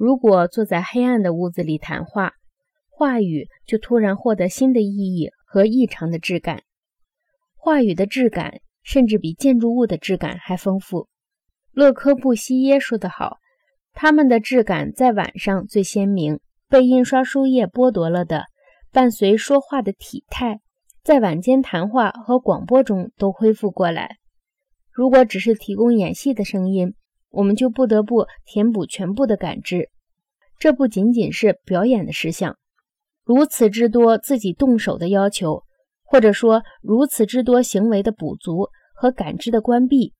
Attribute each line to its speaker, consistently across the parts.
Speaker 1: 如果坐在黑暗的屋子里谈话，话语就突然获得新的意义和异常的质感。话语的质感甚至比建筑物的质感还丰富。勒科布西耶说得好：“它们的质感在晚上最鲜明，被印刷书页剥夺了的，伴随说话的体态，在晚间谈话和广播中都恢复过来。如果只是提供演戏的声音，我们就不得不填补全部的感知。这不仅仅是表演的事项，如此之多自己动手的要求。”或者说，如此之多行为的补足和感知的关闭，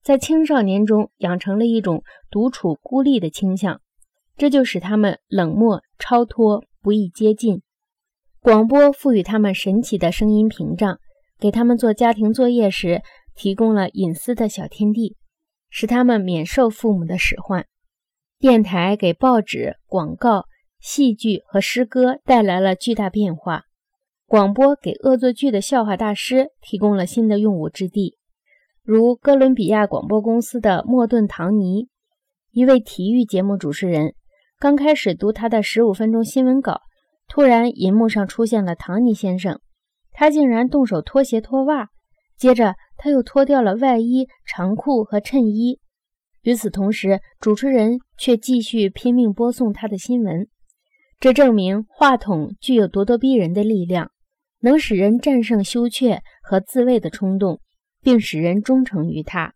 Speaker 1: 在青少年中养成了一种独处孤立的倾向，这就使他们冷漠、超脱、不易接近。广播赋予他们神奇的声音屏障，给他们做家庭作业时提供了隐私的小天地，使他们免受父母的使唤。电台给报纸、广告、戏剧和诗歌带来了巨大变化。广播给恶作剧的笑话大师提供了新的用武之地，如哥伦比亚广播公司的莫顿·唐尼，一位体育节目主持人，刚开始读他的十五分钟新闻稿，突然银幕上出现了唐尼先生，他竟然动手脱鞋脱袜，接着他又脱掉了外衣、长裤和衬衣。与此同时，主持人却继续拼命播送他的新闻，这证明话筒具有咄咄逼人的力量。能使人战胜羞怯和自卫的冲动，并使人忠诚于他。